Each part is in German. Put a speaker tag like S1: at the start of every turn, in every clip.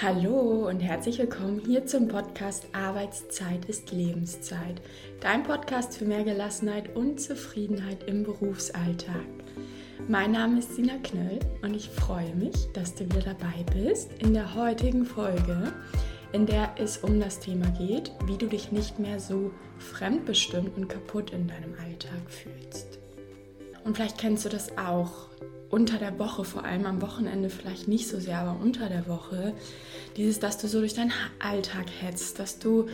S1: Hallo und herzlich willkommen hier zum Podcast Arbeitszeit ist Lebenszeit. Dein Podcast für mehr Gelassenheit und Zufriedenheit im Berufsalltag. Mein Name ist Sina Knöll und ich freue mich, dass du wieder dabei bist in der heutigen Folge, in der es um das Thema geht, wie du dich nicht mehr so fremdbestimmt und kaputt in deinem Alltag fühlst. Und vielleicht kennst du das auch, unter der Woche, vor allem am Wochenende vielleicht nicht so sehr, aber unter der Woche, dieses, dass du so durch deinen Alltag hetzt, dass du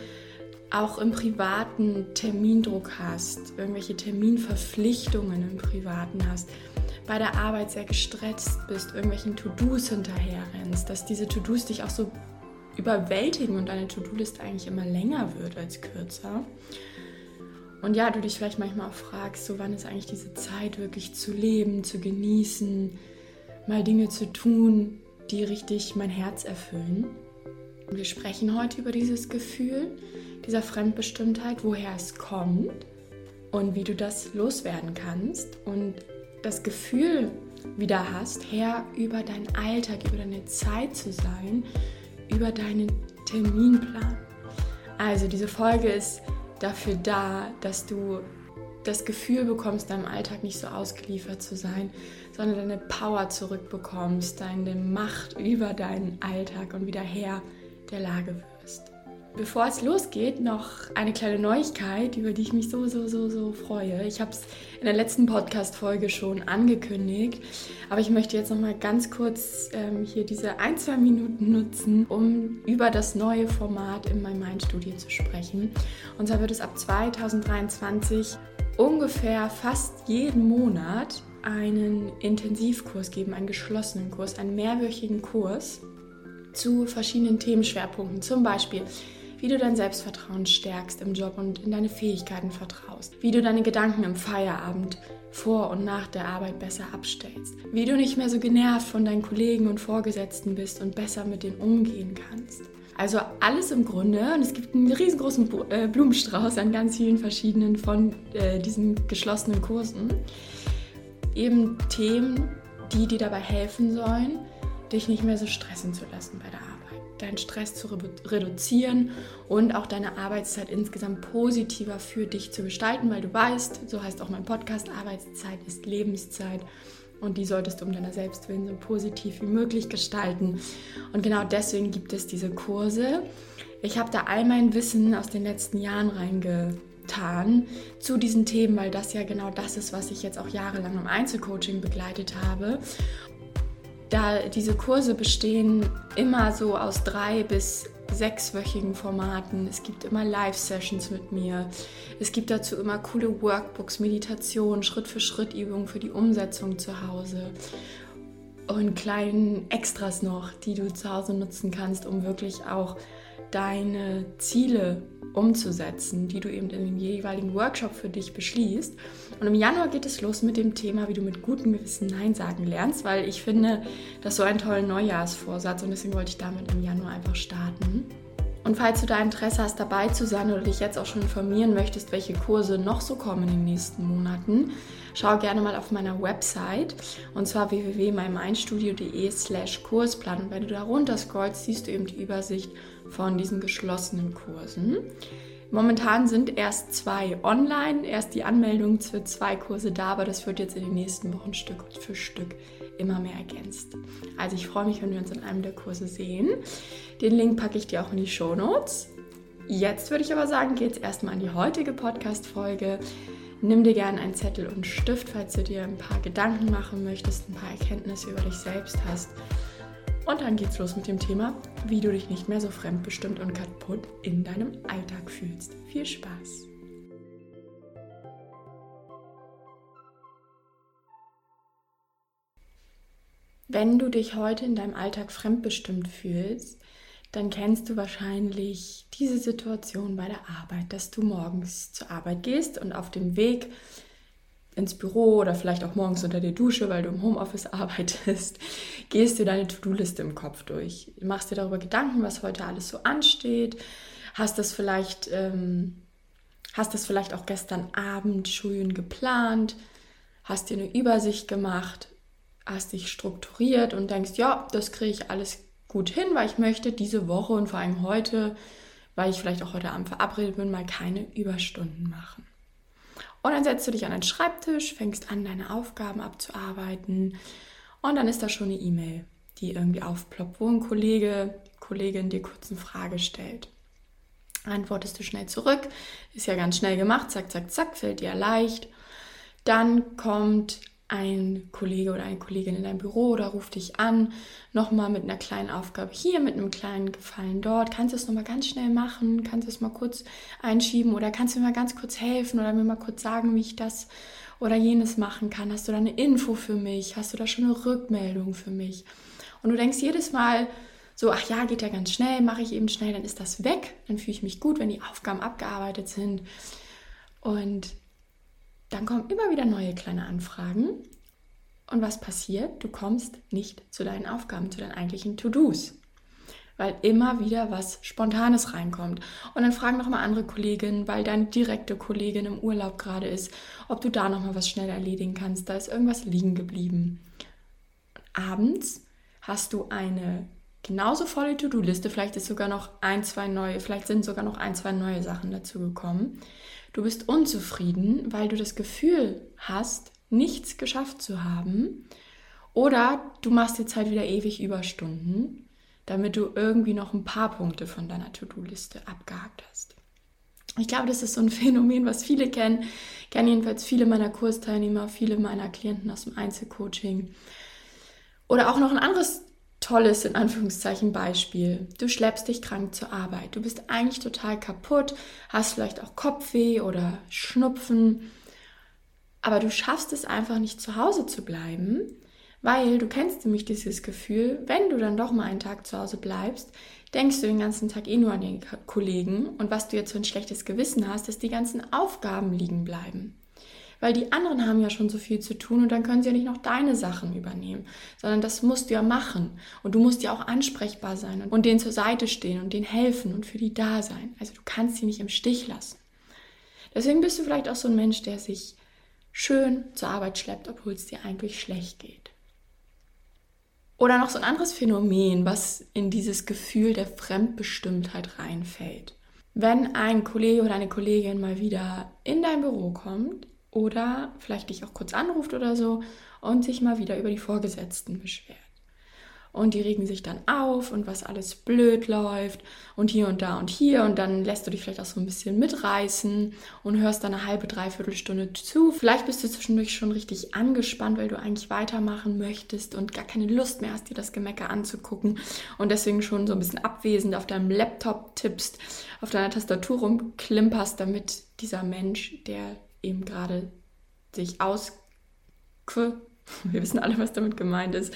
S1: auch im privaten Termindruck hast, irgendwelche Terminverpflichtungen im privaten hast, bei der Arbeit sehr gestresst bist, irgendwelchen To-Dos hinterherrennst, dass diese To-Dos dich auch so überwältigen und deine To-Do-List eigentlich immer länger wird als kürzer. Und ja, du dich vielleicht manchmal auch fragst, so wann ist eigentlich diese Zeit wirklich zu leben, zu genießen, mal Dinge zu tun, die richtig mein Herz erfüllen. Wir sprechen heute über dieses Gefühl dieser Fremdbestimmtheit, woher es kommt und wie du das loswerden kannst und das Gefühl wieder hast, Herr über deinen Alltag, über deine Zeit zu sein, über deinen Terminplan. Also diese Folge ist dafür da, dass du das Gefühl bekommst, deinem Alltag nicht so ausgeliefert zu sein, sondern deine Power zurückbekommst, deine Macht über deinen Alltag und wieder Herr der Lage wirst. Bevor es losgeht, noch eine kleine Neuigkeit, über die ich mich so, so, so, so freue. Ich habe es in der letzten Podcast-Folge schon angekündigt, aber ich möchte jetzt noch mal ganz kurz ähm, hier diese ein, zwei Minuten nutzen, um über das neue Format in My Mind Studio zu sprechen. Und zwar wird es ab 2023 ungefähr fast jeden Monat einen Intensivkurs geben, einen geschlossenen Kurs, einen mehrwöchigen Kurs zu verschiedenen Themenschwerpunkten, zum Beispiel wie du dein Selbstvertrauen stärkst im Job und in deine Fähigkeiten vertraust, wie du deine Gedanken im Feierabend vor und nach der Arbeit besser abstellst, wie du nicht mehr so genervt von deinen Kollegen und Vorgesetzten bist und besser mit denen umgehen kannst. Also alles im Grunde und es gibt einen riesengroßen äh, Blumenstrauß an ganz vielen verschiedenen von äh, diesen geschlossenen Kursen. Eben Themen, die dir dabei helfen sollen, dich nicht mehr so stressen zu lassen bei der Arbeit deinen Stress zu reduzieren und auch deine Arbeitszeit insgesamt positiver für dich zu gestalten, weil du weißt, so heißt auch mein Podcast, Arbeitszeit ist Lebenszeit und die solltest du um deiner Selbstwillen so positiv wie möglich gestalten. Und genau deswegen gibt es diese Kurse. Ich habe da all mein Wissen aus den letzten Jahren reingetan zu diesen Themen, weil das ja genau das ist, was ich jetzt auch jahrelang im Einzelcoaching begleitet habe da diese Kurse bestehen immer so aus drei bis sechswöchigen Formaten. Es gibt immer Live-Sessions mit mir. Es gibt dazu immer coole Workbooks, Meditation, Schritt-für-Schritt-Übungen für die Umsetzung zu Hause und kleinen Extras noch, die du zu Hause nutzen kannst, um wirklich auch deine Ziele umzusetzen, die du eben in dem jeweiligen Workshop für dich beschließt. Und im Januar geht es los mit dem Thema, wie du mit gutem Gewissen Nein sagen lernst, weil ich finde, das ist so ein toller Neujahrsvorsatz und deswegen wollte ich damit im Januar einfach starten. Und falls du da Interesse hast, dabei zu sein oder dich jetzt auch schon informieren möchtest, welche Kurse noch so kommen in den nächsten Monaten, schau gerne mal auf meiner Website und zwar www.mymindstudio.de slash Kursplan. Und wenn du da runter scrollst, siehst du eben die Übersicht von diesen geschlossenen Kursen. Momentan sind erst zwei online, erst die Anmeldung für zwei Kurse da, aber das wird jetzt in den nächsten Wochen Stück für Stück immer mehr ergänzt. Also ich freue mich, wenn wir uns in einem der Kurse sehen. Den Link packe ich dir auch in die Show Notes. Jetzt würde ich aber sagen, geht es erstmal an die heutige Podcast-Folge. Nimm dir gerne einen Zettel und Stift, falls du dir ein paar Gedanken machen möchtest, ein paar Erkenntnisse über dich selbst hast. Und dann geht's los mit dem Thema, wie du dich nicht mehr so fremdbestimmt und kaputt in deinem Alltag fühlst. Viel Spaß! Wenn du dich heute in deinem Alltag fremdbestimmt fühlst, dann kennst du wahrscheinlich diese Situation bei der Arbeit, dass du morgens zur Arbeit gehst und auf dem Weg ins Büro oder vielleicht auch morgens unter der Dusche, weil du im Homeoffice arbeitest, gehst du deine To-Do-Liste im Kopf durch. Du machst dir darüber Gedanken, was heute alles so ansteht. Hast das vielleicht, ähm, hast das vielleicht auch gestern Abend schön geplant, hast dir eine Übersicht gemacht, hast dich strukturiert und denkst, ja, das kriege ich alles gut hin, weil ich möchte diese Woche und vor allem heute, weil ich vielleicht auch heute Abend verabredet bin, mal keine Überstunden machen. Und dann setzt du dich an den Schreibtisch, fängst an, deine Aufgaben abzuarbeiten und dann ist da schon eine E-Mail, die irgendwie aufploppt, wo ein Kollege, Kollegin dir kurz eine Frage stellt. Antwortest du schnell zurück, ist ja ganz schnell gemacht, zack, zack, zack, fällt dir leicht. Dann kommt ein Kollege oder eine Kollegin in dein Büro oder ruft dich an, nochmal mit einer kleinen Aufgabe hier, mit einem kleinen Gefallen dort. Kannst du es nochmal ganz schnell machen? Kannst du es mal kurz einschieben oder kannst du mir mal ganz kurz helfen oder mir mal kurz sagen, wie ich das oder jenes machen kann? Hast du da eine Info für mich? Hast du da schon eine Rückmeldung für mich? Und du denkst jedes Mal so, ach ja, geht ja ganz schnell, mache ich eben schnell, dann ist das weg, dann fühle ich mich gut, wenn die Aufgaben abgearbeitet sind. Und dann kommen immer wieder neue kleine Anfragen. Und was passiert? Du kommst nicht zu deinen Aufgaben, zu deinen eigentlichen To-Dos. Weil immer wieder was Spontanes reinkommt. Und dann fragen nochmal andere Kolleginnen, weil deine direkte Kollegin im Urlaub gerade ist, ob du da nochmal was schnell erledigen kannst. Da ist irgendwas liegen geblieben. Abends hast du eine genauso volle To-Do-Liste. Vielleicht ist sogar noch ein, zwei neue, vielleicht sind sogar noch ein, zwei neue Sachen dazu gekommen. Du bist unzufrieden, weil du das Gefühl hast, nichts geschafft zu haben. Oder du machst jetzt halt wieder ewig Überstunden, damit du irgendwie noch ein paar Punkte von deiner To-Do-Liste abgehakt hast. Ich glaube, das ist so ein Phänomen, was viele kennen. Kennen jedenfalls viele meiner Kursteilnehmer, viele meiner Klienten aus dem Einzelcoaching. Oder auch noch ein anderes tolles, in Anführungszeichen, Beispiel. Du schleppst dich krank zur Arbeit. Du bist eigentlich total kaputt, hast vielleicht auch Kopfweh oder Schnupfen, aber du schaffst es einfach nicht zu Hause zu bleiben, weil du kennst nämlich dieses Gefühl, wenn du dann doch mal einen Tag zu Hause bleibst, denkst du den ganzen Tag eh nur an den Kollegen und was du jetzt für ein schlechtes Gewissen hast, dass die ganzen Aufgaben liegen bleiben weil die anderen haben ja schon so viel zu tun und dann können sie ja nicht noch deine Sachen übernehmen, sondern das musst du ja machen und du musst ja auch ansprechbar sein und denen zur Seite stehen und denen helfen und für die da sein. Also du kannst sie nicht im Stich lassen. Deswegen bist du vielleicht auch so ein Mensch, der sich schön zur Arbeit schleppt, obwohl es dir eigentlich schlecht geht. Oder noch so ein anderes Phänomen, was in dieses Gefühl der Fremdbestimmtheit reinfällt. Wenn ein Kollege oder eine Kollegin mal wieder in dein Büro kommt oder vielleicht dich auch kurz anruft oder so und sich mal wieder über die Vorgesetzten beschwert. Und die regen sich dann auf und was alles blöd läuft und hier und da und hier und dann lässt du dich vielleicht auch so ein bisschen mitreißen und hörst dann eine halbe, dreiviertel Stunde zu. Vielleicht bist du zwischendurch schon richtig angespannt, weil du eigentlich weitermachen möchtest und gar keine Lust mehr hast, dir das Gemecker anzugucken und deswegen schon so ein bisschen abwesend auf deinem Laptop tippst, auf deiner Tastatur rumklimperst, damit dieser Mensch, der eben gerade sich aus, wir wissen alle, was damit gemeint ist,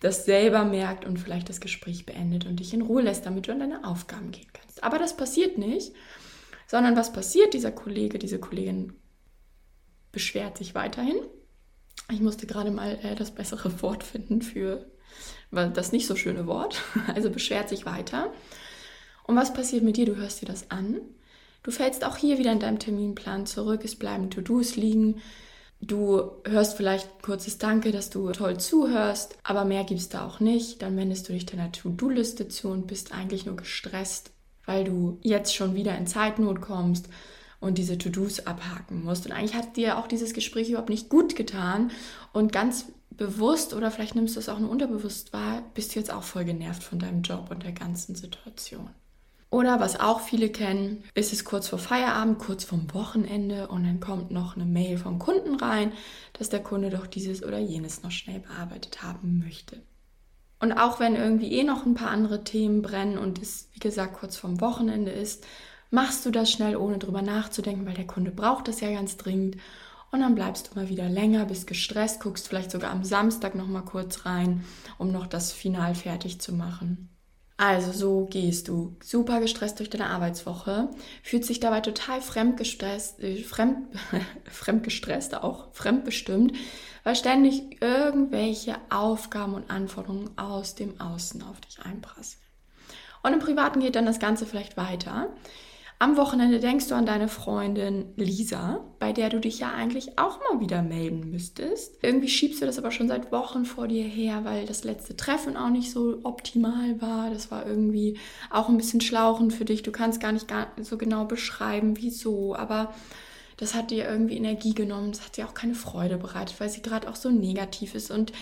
S1: das selber merkt und vielleicht das Gespräch beendet und dich in Ruhe lässt, damit du an deine Aufgaben gehen kannst. Aber das passiert nicht, sondern was passiert? Dieser Kollege, diese Kollegin beschwert sich weiterhin. Ich musste gerade mal äh, das bessere Wort finden für das nicht so schöne Wort. Also beschwert sich weiter. Und was passiert mit dir? Du hörst dir das an Du fällst auch hier wieder in deinem Terminplan zurück, es bleiben To-Dos liegen. Du hörst vielleicht ein kurzes Danke, dass du toll zuhörst, aber mehr gibt es da auch nicht. Dann wendest du dich deiner To-Do-Liste zu und bist eigentlich nur gestresst, weil du jetzt schon wieder in Zeitnot kommst und diese To-Dos abhaken musst. Und eigentlich hat dir auch dieses Gespräch überhaupt nicht gut getan und ganz bewusst oder vielleicht nimmst du es auch nur unterbewusst wahr, bist du jetzt auch voll genervt von deinem Job und der ganzen Situation. Oder was auch viele kennen, ist es kurz vor Feierabend, kurz vorm Wochenende und dann kommt noch eine Mail vom Kunden rein, dass der Kunde doch dieses oder jenes noch schnell bearbeitet haben möchte. Und auch wenn irgendwie eh noch ein paar andere Themen brennen und es, wie gesagt, kurz vorm Wochenende ist, machst du das schnell, ohne drüber nachzudenken, weil der Kunde braucht das ja ganz dringend. Und dann bleibst du mal wieder länger, bist gestresst, guckst vielleicht sogar am Samstag noch mal kurz rein, um noch das Final fertig zu machen. Also so gehst du super gestresst durch deine Arbeitswoche, fühlst dich dabei total fremdgestresst, äh, fremd, fremdgestresst auch, fremdbestimmt, weil ständig irgendwelche Aufgaben und Anforderungen aus dem Außen auf dich einprasseln. Und im Privaten geht dann das Ganze vielleicht weiter. Am Wochenende denkst du an deine Freundin Lisa, bei der du dich ja eigentlich auch mal wieder melden müsstest. Irgendwie schiebst du das aber schon seit Wochen vor dir her, weil das letzte Treffen auch nicht so optimal war. Das war irgendwie auch ein bisschen schlauchend für dich. Du kannst gar nicht so genau beschreiben, wieso, aber das hat dir irgendwie Energie genommen, das hat dir auch keine Freude bereitet, weil sie gerade auch so negativ ist und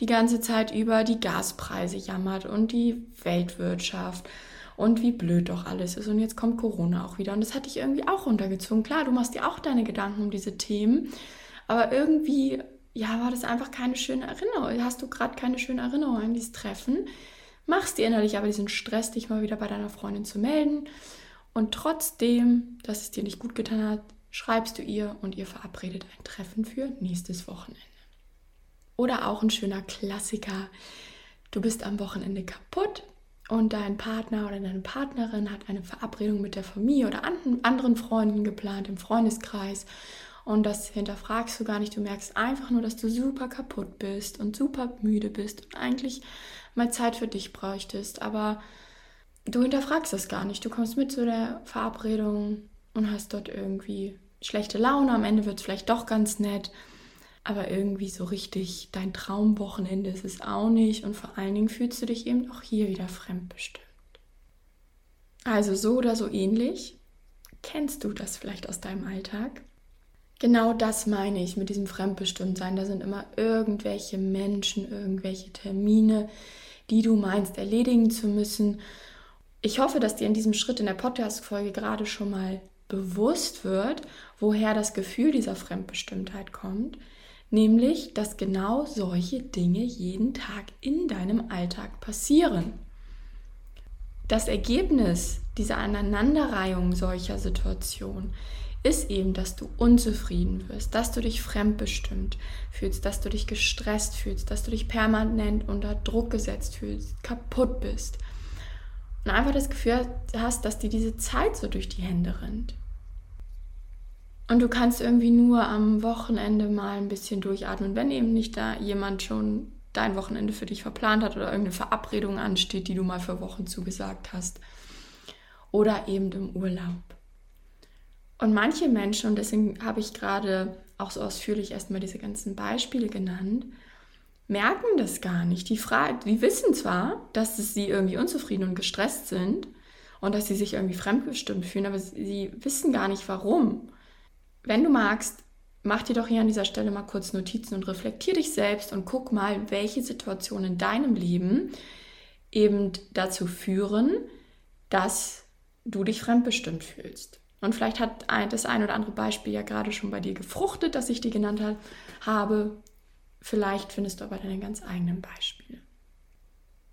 S1: die ganze Zeit über die Gaspreise jammert und die Weltwirtschaft und wie blöd doch alles ist. Und jetzt kommt Corona auch wieder. Und das hat dich irgendwie auch runtergezogen. Klar, du machst dir auch deine Gedanken um diese Themen, aber irgendwie, ja, war das einfach keine schöne Erinnerung. Hast du gerade keine schöne Erinnerung an dieses Treffen? Machst dir innerlich aber diesen Stress, dich mal wieder bei deiner Freundin zu melden. Und trotzdem, dass es dir nicht gut getan hat, schreibst du ihr und ihr verabredet ein Treffen für nächstes Wochenende. Oder auch ein schöner Klassiker. Du bist am Wochenende kaputt und dein Partner oder deine Partnerin hat eine Verabredung mit der Familie oder anderen Freunden geplant im Freundeskreis und das hinterfragst du gar nicht. Du merkst einfach nur, dass du super kaputt bist und super müde bist und eigentlich mal Zeit für dich bräuchtest. Aber du hinterfragst das gar nicht. Du kommst mit zu der Verabredung und hast dort irgendwie schlechte Laune. Am Ende wird es vielleicht doch ganz nett. Aber irgendwie so richtig dein Traumwochenende ist es auch nicht. Und vor allen Dingen fühlst du dich eben auch hier wieder fremdbestimmt. Also so oder so ähnlich. Kennst du das vielleicht aus deinem Alltag? Genau das meine ich mit diesem Fremdbestimmtsein. Da sind immer irgendwelche Menschen, irgendwelche Termine, die du meinst erledigen zu müssen. Ich hoffe, dass dir in diesem Schritt in der Podcast-Folge gerade schon mal bewusst wird, woher das Gefühl dieser Fremdbestimmtheit kommt. Nämlich, dass genau solche Dinge jeden Tag in deinem Alltag passieren. Das Ergebnis dieser Aneinanderreihung solcher Situationen ist eben, dass du unzufrieden wirst, dass du dich fremdbestimmt fühlst, dass du dich gestresst fühlst, dass du dich permanent unter Druck gesetzt fühlst, kaputt bist. Und einfach das Gefühl hast, dass dir diese Zeit so durch die Hände rennt. Und du kannst irgendwie nur am Wochenende mal ein bisschen durchatmen, wenn eben nicht da jemand schon dein Wochenende für dich verplant hat oder irgendeine Verabredung ansteht, die du mal für Wochen zugesagt hast. Oder eben im Urlaub. Und manche Menschen, und deswegen habe ich gerade auch so ausführlich erstmal diese ganzen Beispiele genannt, merken das gar nicht. Die, die wissen zwar, dass sie irgendwie unzufrieden und gestresst sind und dass sie sich irgendwie fremdbestimmt fühlen, aber sie wissen gar nicht warum. Wenn du magst, mach dir doch hier an dieser Stelle mal kurz Notizen und reflektier dich selbst und guck mal, welche Situationen in deinem Leben eben dazu führen, dass du dich fremdbestimmt fühlst. Und vielleicht hat das ein oder andere Beispiel ja gerade schon bei dir gefruchtet, das ich dir genannt habe. Vielleicht findest du aber deine ganz eigenen Beispiele.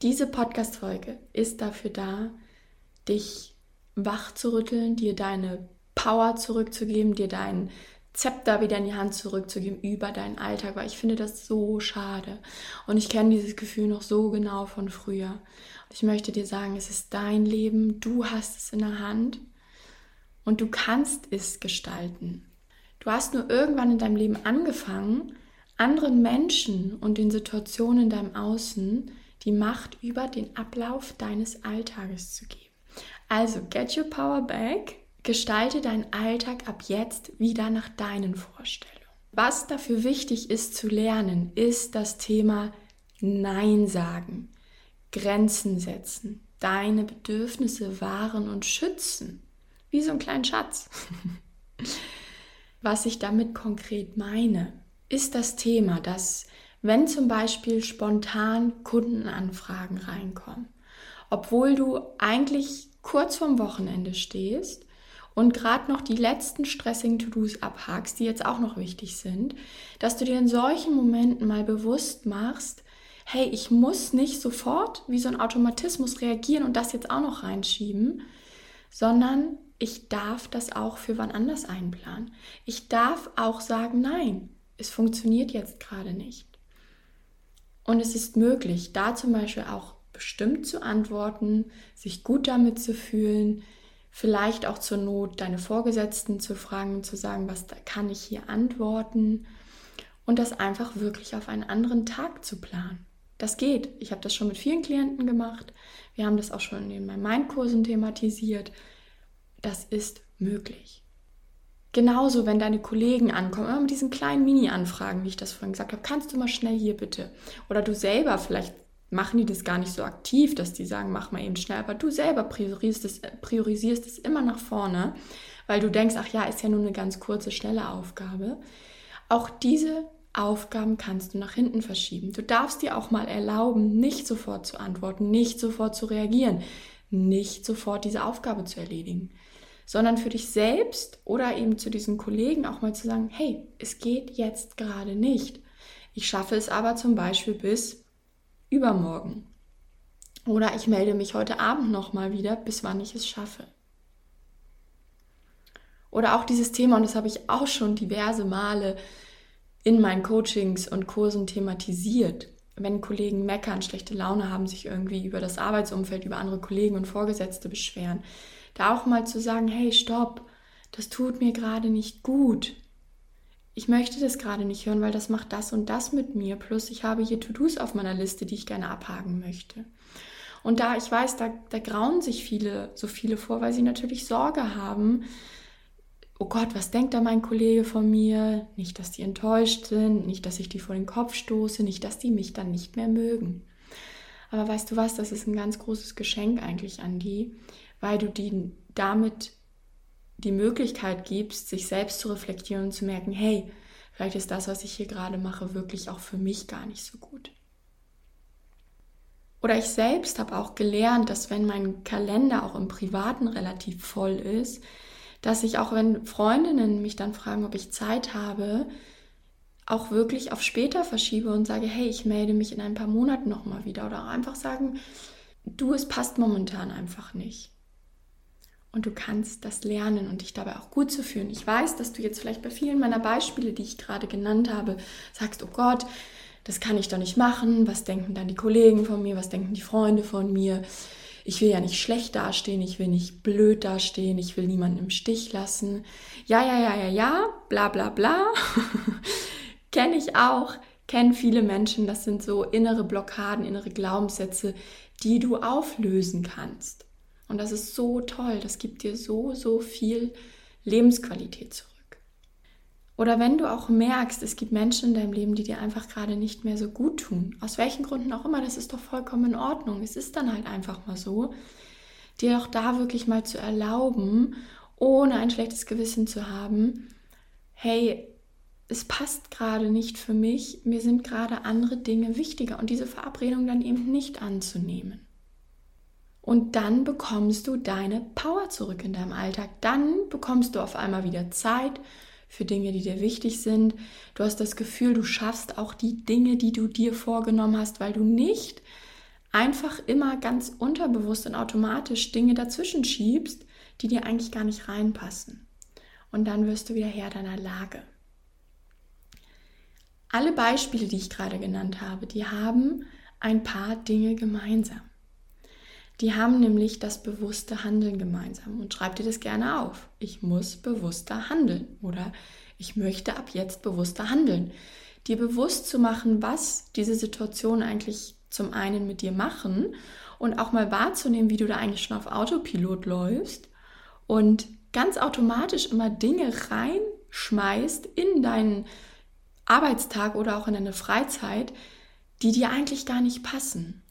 S1: Diese Podcast-Folge ist dafür da, dich wach zu rütteln, dir deine Power zurückzugeben, dir deinen Zepter wieder in die Hand zurückzugeben über deinen Alltag, weil ich finde das so schade. Und ich kenne dieses Gefühl noch so genau von früher. Ich möchte dir sagen, es ist dein Leben, du hast es in der Hand und du kannst es gestalten. Du hast nur irgendwann in deinem Leben angefangen, anderen Menschen und den Situationen in deinem Außen die Macht über den Ablauf deines Alltages zu geben. Also, get your power back Gestalte deinen Alltag ab jetzt wieder nach deinen Vorstellungen. Was dafür wichtig ist zu lernen, ist das Thema Nein sagen, Grenzen setzen, deine Bedürfnisse wahren und schützen. Wie so ein kleiner Schatz. Was ich damit konkret meine, ist das Thema, dass wenn zum Beispiel spontan Kundenanfragen reinkommen, obwohl du eigentlich kurz vorm Wochenende stehst und gerade noch die letzten stressigen To-Dos abhakst, die jetzt auch noch wichtig sind, dass du dir in solchen Momenten mal bewusst machst, hey, ich muss nicht sofort wie so ein Automatismus reagieren und das jetzt auch noch reinschieben, sondern ich darf das auch für wann anders einplanen. Ich darf auch sagen, nein, es funktioniert jetzt gerade nicht. Und es ist möglich, da zum Beispiel auch bestimmt zu antworten, sich gut damit zu fühlen, vielleicht auch zur Not deine Vorgesetzten zu fragen zu sagen, was kann ich hier antworten und das einfach wirklich auf einen anderen Tag zu planen. Das geht. Ich habe das schon mit vielen Klienten gemacht. Wir haben das auch schon in meinen Mindkursen thematisiert. das ist möglich. Genauso, wenn deine Kollegen ankommen, immer mit diesen kleinen Mini-Anfragen, wie ich das vorhin gesagt habe, kannst du mal schnell hier bitte. Oder du selber, vielleicht machen die das gar nicht so aktiv, dass die sagen, mach mal eben schnell, aber du selber priorisierst es, priorisierst es immer nach vorne, weil du denkst, ach ja, ist ja nur eine ganz kurze, schnelle Aufgabe. Auch diese Aufgaben kannst du nach hinten verschieben. Du darfst dir auch mal erlauben, nicht sofort zu antworten, nicht sofort zu reagieren, nicht sofort diese Aufgabe zu erledigen sondern für dich selbst oder eben zu diesen Kollegen auch mal zu sagen, hey, es geht jetzt gerade nicht. Ich schaffe es aber zum Beispiel bis übermorgen. Oder ich melde mich heute Abend nochmal wieder, bis wann ich es schaffe. Oder auch dieses Thema, und das habe ich auch schon diverse Male in meinen Coachings und Kursen thematisiert. Wenn Kollegen meckern, schlechte Laune haben, sich irgendwie über das Arbeitsumfeld, über andere Kollegen und Vorgesetzte beschweren, da auch mal zu sagen, hey, stopp, das tut mir gerade nicht gut. Ich möchte das gerade nicht hören, weil das macht das und das mit mir. Plus ich habe hier To-Dos auf meiner Liste, die ich gerne abhaken möchte. Und da, ich weiß, da, da grauen sich viele, so viele vor, weil sie natürlich Sorge haben. Oh Gott, was denkt da mein Kollege von mir? Nicht, dass die enttäuscht sind, nicht, dass ich die vor den Kopf stoße, nicht, dass die mich dann nicht mehr mögen. Aber weißt du was, das ist ein ganz großes Geschenk eigentlich an die, weil du die damit die Möglichkeit gibst, sich selbst zu reflektieren und zu merken, hey, vielleicht ist das, was ich hier gerade mache, wirklich auch für mich gar nicht so gut. Oder ich selbst habe auch gelernt, dass wenn mein Kalender auch im Privaten relativ voll ist, dass ich auch wenn Freundinnen mich dann fragen, ob ich Zeit habe, auch wirklich auf später verschiebe und sage, hey, ich melde mich in ein paar Monaten nochmal wieder. Oder einfach sagen, du, es passt momentan einfach nicht und du kannst das lernen und dich dabei auch gut zu fühlen. Ich weiß, dass du jetzt vielleicht bei vielen meiner Beispiele, die ich gerade genannt habe, sagst, oh Gott, das kann ich doch nicht machen. Was denken dann die Kollegen von mir? Was denken die Freunde von mir? Ich will ja nicht schlecht dastehen, ich will nicht blöd dastehen, ich will niemanden im Stich lassen. Ja, ja, ja, ja, ja, bla bla bla. Kenne ich auch, kennen viele Menschen. Das sind so innere Blockaden, innere Glaubenssätze, die du auflösen kannst. Und das ist so toll, das gibt dir so, so viel Lebensqualität zurück. Oder wenn du auch merkst, es gibt Menschen in deinem Leben, die dir einfach gerade nicht mehr so gut tun, aus welchen Gründen auch immer, das ist doch vollkommen in Ordnung. Es ist dann halt einfach mal so, dir auch da wirklich mal zu erlauben, ohne ein schlechtes Gewissen zu haben, hey, es passt gerade nicht für mich, mir sind gerade andere Dinge wichtiger und diese Verabredung dann eben nicht anzunehmen. Und dann bekommst du deine Power zurück in deinem Alltag. Dann bekommst du auf einmal wieder Zeit für Dinge, die dir wichtig sind. Du hast das Gefühl, du schaffst auch die Dinge, die du dir vorgenommen hast, weil du nicht einfach immer ganz unterbewusst und automatisch Dinge dazwischen schiebst, die dir eigentlich gar nicht reinpassen. Und dann wirst du wieder Herr deiner Lage. Alle Beispiele, die ich gerade genannt habe, die haben ein paar Dinge gemeinsam. Die haben nämlich das bewusste Handeln gemeinsam. Und schreib dir das gerne auf. Ich muss bewusster handeln oder ich möchte ab jetzt bewusster handeln. Dir bewusst zu machen, was diese Situation eigentlich zum einen mit dir machen und auch mal wahrzunehmen, wie du da eigentlich schon auf Autopilot läufst und ganz automatisch immer Dinge reinschmeißt in deinen Arbeitstag oder auch in deine Freizeit, die dir eigentlich gar nicht passen.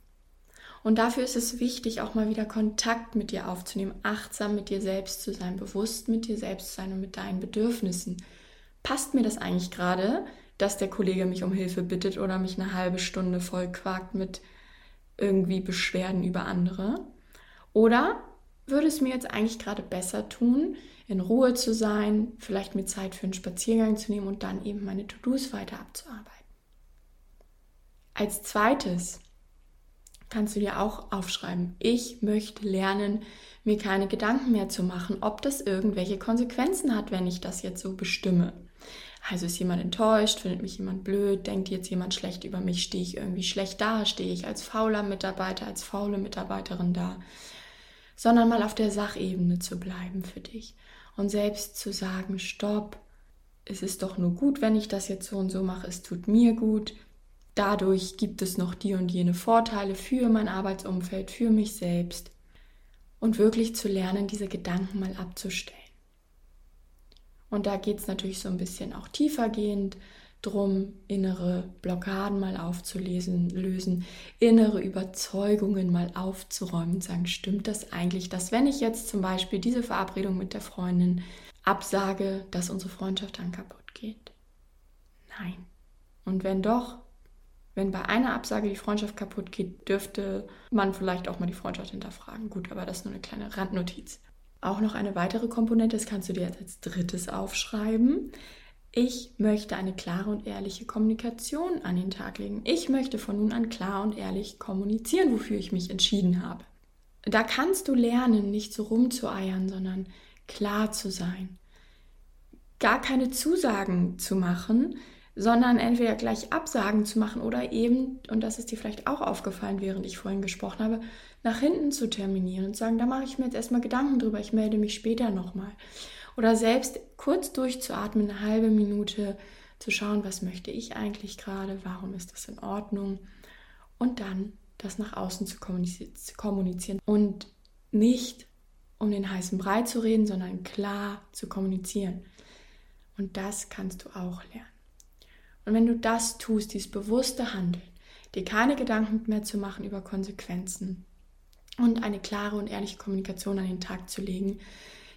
S1: Und dafür ist es wichtig, auch mal wieder Kontakt mit dir aufzunehmen, achtsam mit dir selbst zu sein, bewusst mit dir selbst zu sein und mit deinen Bedürfnissen. Passt mir das eigentlich gerade, dass der Kollege mich um Hilfe bittet oder mich eine halbe Stunde voll quakt mit irgendwie Beschwerden über andere? Oder würde es mir jetzt eigentlich gerade besser tun, in Ruhe zu sein, vielleicht mir Zeit für einen Spaziergang zu nehmen und dann eben meine To-Dos weiter abzuarbeiten? Als zweites kannst du dir auch aufschreiben. Ich möchte lernen, mir keine Gedanken mehr zu machen, ob das irgendwelche Konsequenzen hat, wenn ich das jetzt so bestimme. Also ist jemand enttäuscht, findet mich jemand blöd, denkt jetzt jemand schlecht über mich, stehe ich irgendwie schlecht da, stehe ich als fauler Mitarbeiter, als faule Mitarbeiterin da, sondern mal auf der Sachebene zu bleiben für dich und selbst zu sagen, stopp, es ist doch nur gut, wenn ich das jetzt so und so mache, es tut mir gut, dadurch gibt es noch die und jene Vorteile für mein Arbeitsumfeld, für mich selbst. und wirklich zu lernen, diese Gedanken mal abzustellen. Und da geht es natürlich so ein bisschen auch tiefergehend drum, innere Blockaden mal aufzulesen, lösen, innere Überzeugungen mal aufzuräumen und sagen, stimmt das eigentlich, dass wenn ich jetzt zum Beispiel diese Verabredung mit der Freundin absage, dass unsere Freundschaft dann kaputt geht? Nein. Und wenn doch, wenn bei einer Absage die Freundschaft kaputt geht, dürfte man vielleicht auch mal die Freundschaft hinterfragen. Gut, aber das ist nur eine kleine Randnotiz. Auch noch eine weitere Komponente, das kannst du dir jetzt als drittes aufschreiben. Ich möchte eine klare und ehrliche Kommunikation an den Tag legen. Ich möchte von nun an klar und ehrlich kommunizieren, wofür ich mich entschieden habe. Da kannst du lernen, nicht so rumzueiern, sondern klar zu sein. Gar keine Zusagen zu machen, sondern entweder gleich Absagen zu machen oder eben, und das ist dir vielleicht auch aufgefallen, während ich vorhin gesprochen habe, nach hinten zu terminieren und sagen, da mache ich mir jetzt erstmal Gedanken drüber, ich melde mich später nochmal. Oder selbst kurz durchzuatmen, eine halbe Minute zu schauen, was möchte ich eigentlich gerade, warum ist das in Ordnung und dann das nach außen zu kommunizieren und nicht um den heißen Brei zu reden, sondern klar zu kommunizieren. Und das kannst du auch lernen. Und wenn du das tust, dieses bewusste Handeln, dir keine Gedanken mehr zu machen über Konsequenzen und eine klare und ehrliche Kommunikation an den Tag zu legen,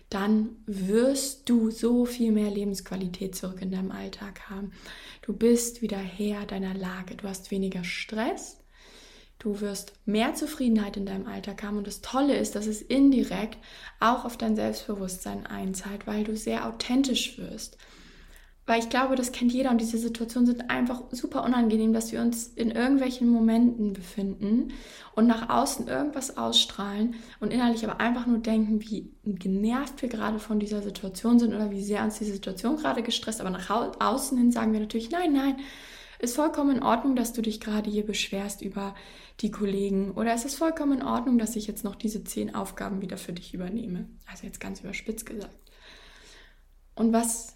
S1: dann wirst du so viel mehr Lebensqualität zurück in deinem Alltag haben. Du bist wieder Herr deiner Lage. Du hast weniger Stress. Du wirst mehr Zufriedenheit in deinem Alltag haben. Und das Tolle ist, dass es indirekt auch auf dein Selbstbewusstsein einzahlt, weil du sehr authentisch wirst. Weil ich glaube, das kennt jeder und diese Situationen sind einfach super unangenehm, dass wir uns in irgendwelchen Momenten befinden und nach außen irgendwas ausstrahlen und innerlich aber einfach nur denken, wie genervt wir gerade von dieser Situation sind oder wie sehr uns die Situation gerade gestresst. Aber nach außen hin sagen wir natürlich, nein, nein, ist vollkommen in Ordnung, dass du dich gerade hier beschwerst über die Kollegen oder es ist vollkommen in Ordnung, dass ich jetzt noch diese zehn Aufgaben wieder für dich übernehme. Also jetzt ganz überspitzt gesagt. Und was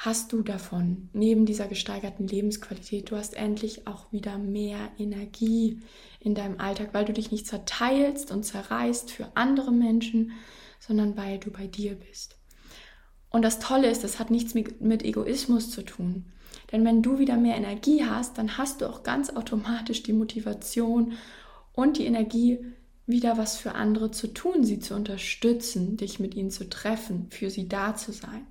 S1: hast du davon, neben dieser gesteigerten Lebensqualität, du hast endlich auch wieder mehr Energie in deinem Alltag, weil du dich nicht zerteilst und zerreißt für andere Menschen, sondern weil du bei dir bist. Und das Tolle ist, das hat nichts mit Egoismus zu tun. Denn wenn du wieder mehr Energie hast, dann hast du auch ganz automatisch die Motivation und die Energie, wieder was für andere zu tun, sie zu unterstützen, dich mit ihnen zu treffen, für sie da zu sein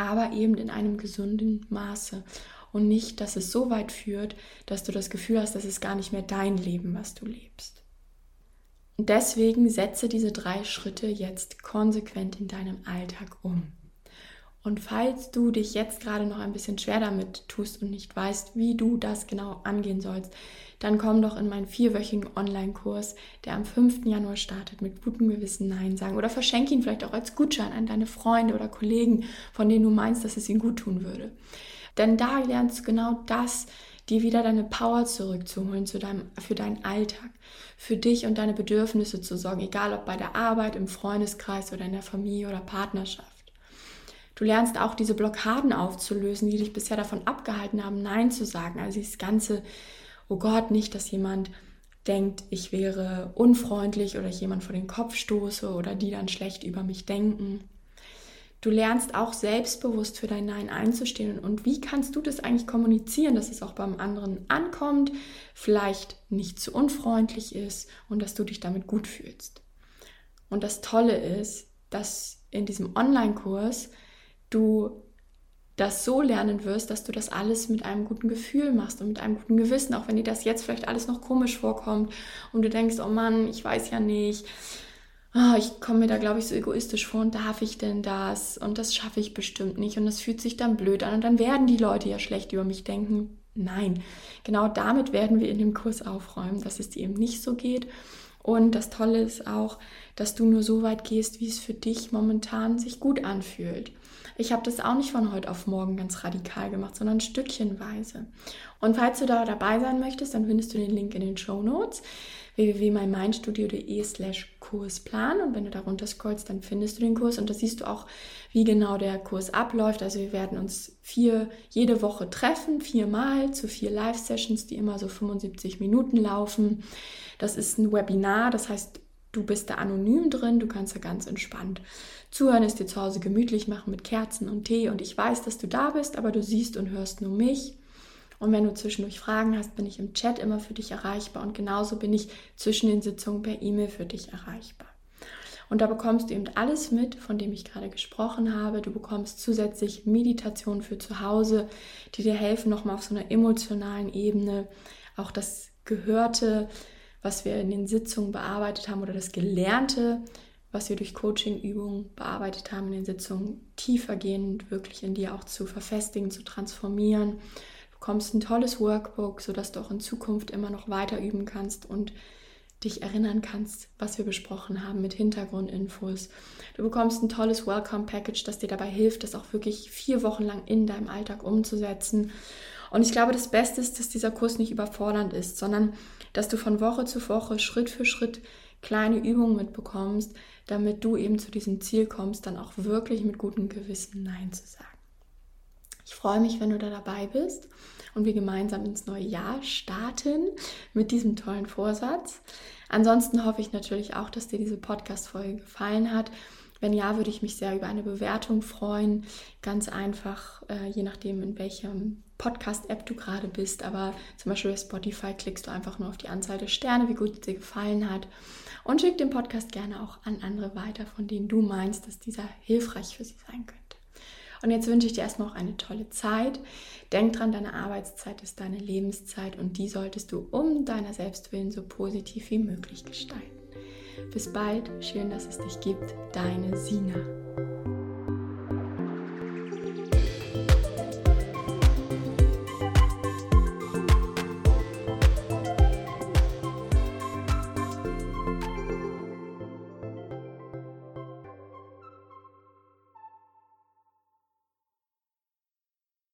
S1: aber eben in einem gesunden Maße und nicht, dass es so weit führt, dass du das Gefühl hast, das ist gar nicht mehr dein Leben, was du lebst. Deswegen setze diese drei Schritte jetzt konsequent in deinem Alltag um. Und falls du dich jetzt gerade noch ein bisschen schwer damit tust und nicht weißt, wie du das genau angehen sollst, dann komm doch in meinen vierwöchigen Online-Kurs, der am 5. Januar startet, mit gutem Gewissen Nein sagen. Oder verschenke ihn vielleicht auch als Gutschein an deine Freunde oder Kollegen, von denen du meinst, dass es ihnen gut tun würde. Denn da lernst du genau das, dir wieder deine Power zurückzuholen zu deinem, für deinen Alltag, für dich und deine Bedürfnisse zu sorgen, egal ob bei der Arbeit, im Freundeskreis oder in der Familie oder Partnerschaft. Du lernst auch diese Blockaden aufzulösen, die dich bisher davon abgehalten haben, Nein zu sagen. Also dieses ganze, oh Gott, nicht, dass jemand denkt, ich wäre unfreundlich oder ich jemand vor den Kopf stoße oder die dann schlecht über mich denken. Du lernst auch selbstbewusst für dein Nein einzustehen. Und wie kannst du das eigentlich kommunizieren, dass es auch beim anderen ankommt, vielleicht nicht zu unfreundlich ist und dass du dich damit gut fühlst? Und das Tolle ist, dass in diesem Online-Kurs du das so lernen wirst, dass du das alles mit einem guten Gefühl machst und mit einem guten Gewissen, auch wenn dir das jetzt vielleicht alles noch komisch vorkommt und du denkst, oh Mann, ich weiß ja nicht, oh, ich komme mir da, glaube ich, so egoistisch vor und darf ich denn das und das schaffe ich bestimmt nicht und das fühlt sich dann blöd an und dann werden die Leute ja schlecht über mich denken. Nein, genau damit werden wir in dem Kurs aufräumen, dass es dir eben nicht so geht. Und das Tolle ist auch, dass du nur so weit gehst, wie es für dich momentan sich gut anfühlt. Ich habe das auch nicht von heute auf morgen ganz radikal gemacht, sondern stückchenweise. Und falls du da dabei sein möchtest, dann findest du den Link in den Show Notes www.mymindstudio.de slash Kursplan und wenn du darunter scrollst, dann findest du den Kurs und da siehst du auch, wie genau der Kurs abläuft. Also wir werden uns vier, jede Woche treffen, viermal zu vier Live-Sessions, die immer so 75 Minuten laufen. Das ist ein Webinar, das heißt, du bist da anonym drin, du kannst da ganz entspannt zuhören, es dir zu Hause gemütlich machen mit Kerzen und Tee und ich weiß, dass du da bist, aber du siehst und hörst nur mich. Und wenn du zwischendurch Fragen hast, bin ich im Chat immer für dich erreichbar und genauso bin ich zwischen den Sitzungen per E-Mail für dich erreichbar. Und da bekommst du eben alles mit, von dem ich gerade gesprochen habe. Du bekommst zusätzlich Meditationen für zu Hause, die dir helfen, nochmal auf so einer emotionalen Ebene auch das Gehörte, was wir in den Sitzungen bearbeitet haben oder das Gelernte, was wir durch Coaching-Übungen bearbeitet haben in den Sitzungen, tiefergehend wirklich in dir auch zu verfestigen, zu transformieren. Du bekommst ein tolles Workbook, sodass du auch in Zukunft immer noch weiter üben kannst und dich erinnern kannst, was wir besprochen haben mit Hintergrundinfos. Du bekommst ein tolles Welcome Package, das dir dabei hilft, das auch wirklich vier Wochen lang in deinem Alltag umzusetzen. Und ich glaube, das Beste ist, dass dieser Kurs nicht überfordernd ist, sondern dass du von Woche zu Woche Schritt für Schritt kleine Übungen mitbekommst, damit du eben zu diesem Ziel kommst, dann auch wirklich mit gutem Gewissen Nein zu sagen. Ich freue mich, wenn du da dabei bist und wir gemeinsam ins neue Jahr starten mit diesem tollen Vorsatz. Ansonsten hoffe ich natürlich auch, dass dir diese Podcast-Folge gefallen hat. Wenn ja, würde ich mich sehr über eine Bewertung freuen. Ganz einfach, äh, je nachdem, in welchem Podcast-App du gerade bist. Aber zum Beispiel bei Spotify klickst du einfach nur auf die Anzahl der Sterne, wie gut dir gefallen hat. Und schick den Podcast gerne auch an andere weiter, von denen du meinst, dass dieser hilfreich für sie sein könnte. Und jetzt wünsche ich dir erstmal auch eine tolle Zeit. Denk dran, deine Arbeitszeit ist deine Lebenszeit und die solltest du um deiner Selbstwillen so positiv wie möglich gestalten. Bis bald, schön, dass es dich gibt, deine Sina.